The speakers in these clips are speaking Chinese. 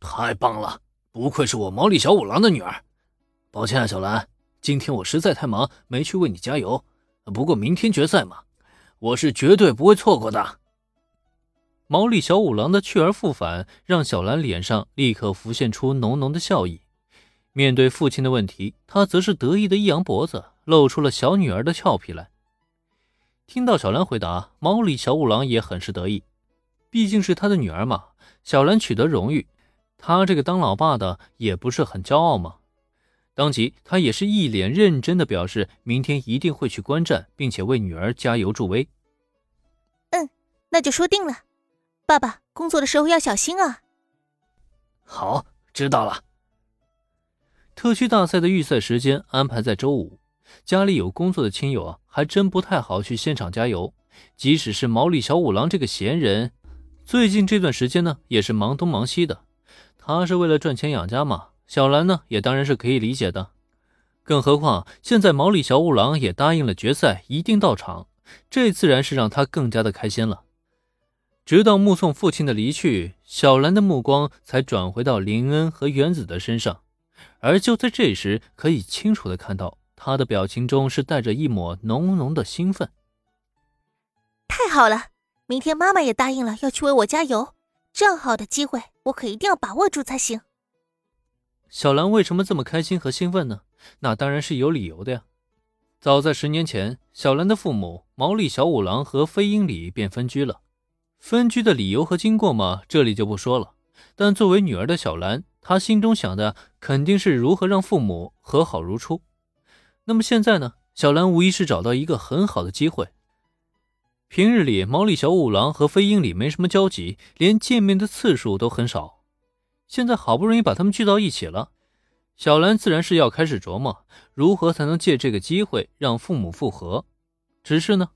太棒了，不愧是我毛利小五郎的女儿。抱歉啊，小兰，今天我实在太忙，没去为你加油。不过明天决赛嘛，我是绝对不会错过的。毛利小五郎的去而复返，让小兰脸上立刻浮现出浓浓的笑意。面对父亲的问题，他则是得意的一扬脖子，露出了小女儿的俏皮来。听到小兰回答，毛利小五郎也很是得意，毕竟是他的女儿嘛。小兰取得荣誉，他这个当老爸的也不是很骄傲吗？当即，他也是一脸认真的表示，明天一定会去观战，并且为女儿加油助威。嗯，那就说定了。爸爸，工作的时候要小心啊。好，知道了。特区大赛的预赛时间安排在周五，家里有工作的亲友啊，还真不太好去现场加油。即使是毛利小五郎这个闲人。最近这段时间呢，也是忙东忙西的。他是为了赚钱养家嘛。小兰呢，也当然是可以理解的。更何况现在毛利小五郎也答应了决赛一定到场，这自然是让他更加的开心了。直到目送父亲的离去，小兰的目光才转回到林恩和原子的身上。而就在这时，可以清楚的看到他的表情中是带着一抹浓浓的兴奋。太好了！明天妈妈也答应了要去为我加油，这样好的机会我可一定要把握住才行。小兰为什么这么开心和兴奋呢？那当然是有理由的呀。早在十年前，小兰的父母毛利小五郎和飞鹰里便分居了。分居的理由和经过嘛，这里就不说了。但作为女儿的小兰，她心中想的肯定是如何让父母和好如初。那么现在呢？小兰无疑是找到一个很好的机会。平日里，毛利小五郎和飞鹰里没什么交集，连见面的次数都很少。现在好不容易把他们聚到一起了，小兰自然是要开始琢磨如何才能借这个机会让父母复合。只是呢，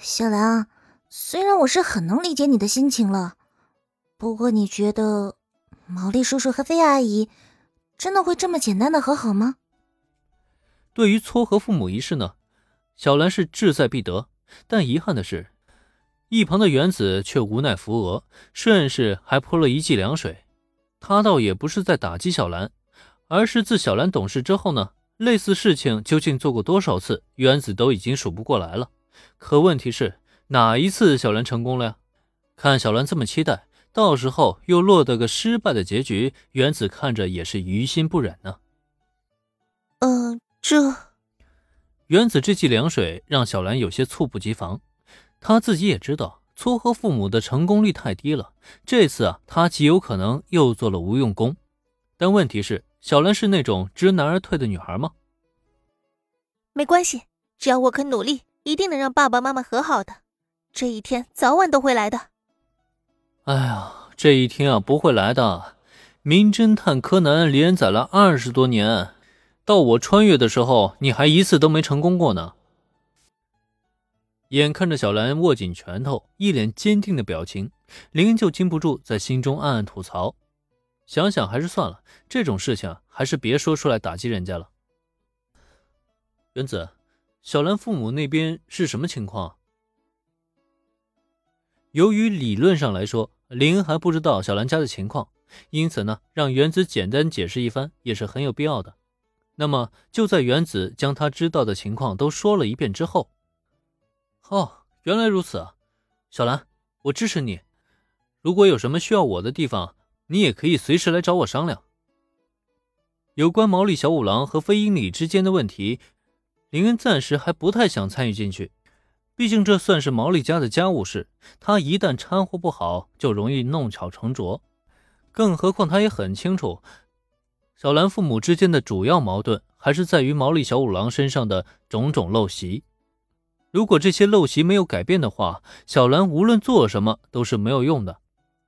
小兰，虽然我是很能理解你的心情了，不过你觉得毛利叔叔和飞阿姨真的会这么简单的和好吗？对于撮合父母一事呢，小兰是志在必得。但遗憾的是，一旁的原子却无奈扶额，顺势还泼了一剂凉水。他倒也不是在打击小兰，而是自小兰懂事之后呢，类似事情究竟做过多少次，原子都已经数不过来了。可问题是，哪一次小兰成功了呀？看小兰这么期待，到时候又落得个失败的结局，原子看着也是于心不忍呢。嗯，这。原子这剂凉水让小兰有些猝不及防，她自己也知道撮合父母的成功率太低了，这次啊，她极有可能又做了无用功。但问题是，小兰是那种知难而退的女孩吗？没关系，只要我肯努力，一定能让爸爸妈妈和好的。这一天早晚都会来的。哎呀，这一天啊，不会来的。名侦探柯南连载了二十多年。到我穿越的时候，你还一次都没成功过呢。眼看着小兰握紧拳头，一脸坚定的表情，林就禁不住在心中暗暗吐槽：想想还是算了，这种事情还是别说出来打击人家了。原子，小兰父母那边是什么情况？由于理论上来说，林还不知道小兰家的情况，因此呢，让原子简单解释一番也是很有必要的。那么就在原子将他知道的情况都说了一遍之后，哦，原来如此啊，小兰，我支持你。如果有什么需要我的地方，你也可以随时来找我商量。有关毛利小五郎和飞鹰里之间的问题，林恩暂时还不太想参与进去，毕竟这算是毛利家的家务事，他一旦掺和不好，就容易弄巧成拙。更何况他也很清楚。小兰父母之间的主要矛盾还是在于毛利小五郎身上的种种陋习。如果这些陋习没有改变的话，小兰无论做什么都是没有用的。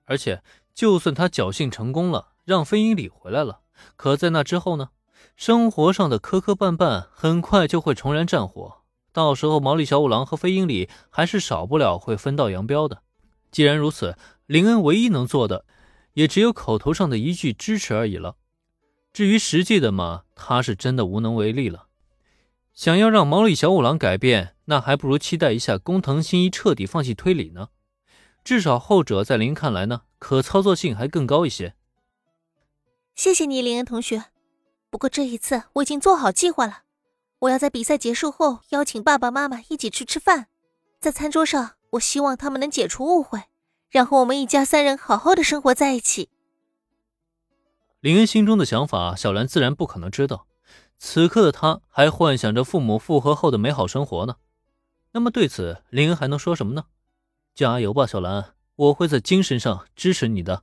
而且，就算他侥幸成功了，让飞鹰里回来了，可在那之后呢？生活上的磕磕绊绊很快就会重燃战火，到时候毛利小五郎和飞鹰里还是少不了会分道扬镳的。既然如此，林恩唯一能做的，也只有口头上的一句支持而已了。至于实际的嘛，他是真的无能为力了。想要让毛利小五郎改变，那还不如期待一下工藤新一彻底放弃推理呢。至少后者在林看来呢，可操作性还更高一些。谢谢你，林恩同学。不过这一次我已经做好计划了，我要在比赛结束后邀请爸爸妈妈一起去吃饭，在餐桌上，我希望他们能解除误会，然后我们一家三人好好的生活在一起。林恩心中的想法，小兰自然不可能知道。此刻的她还幻想着父母复合后的美好生活呢。那么对此，林恩还能说什么呢？加油吧，小兰，我会在精神上支持你的。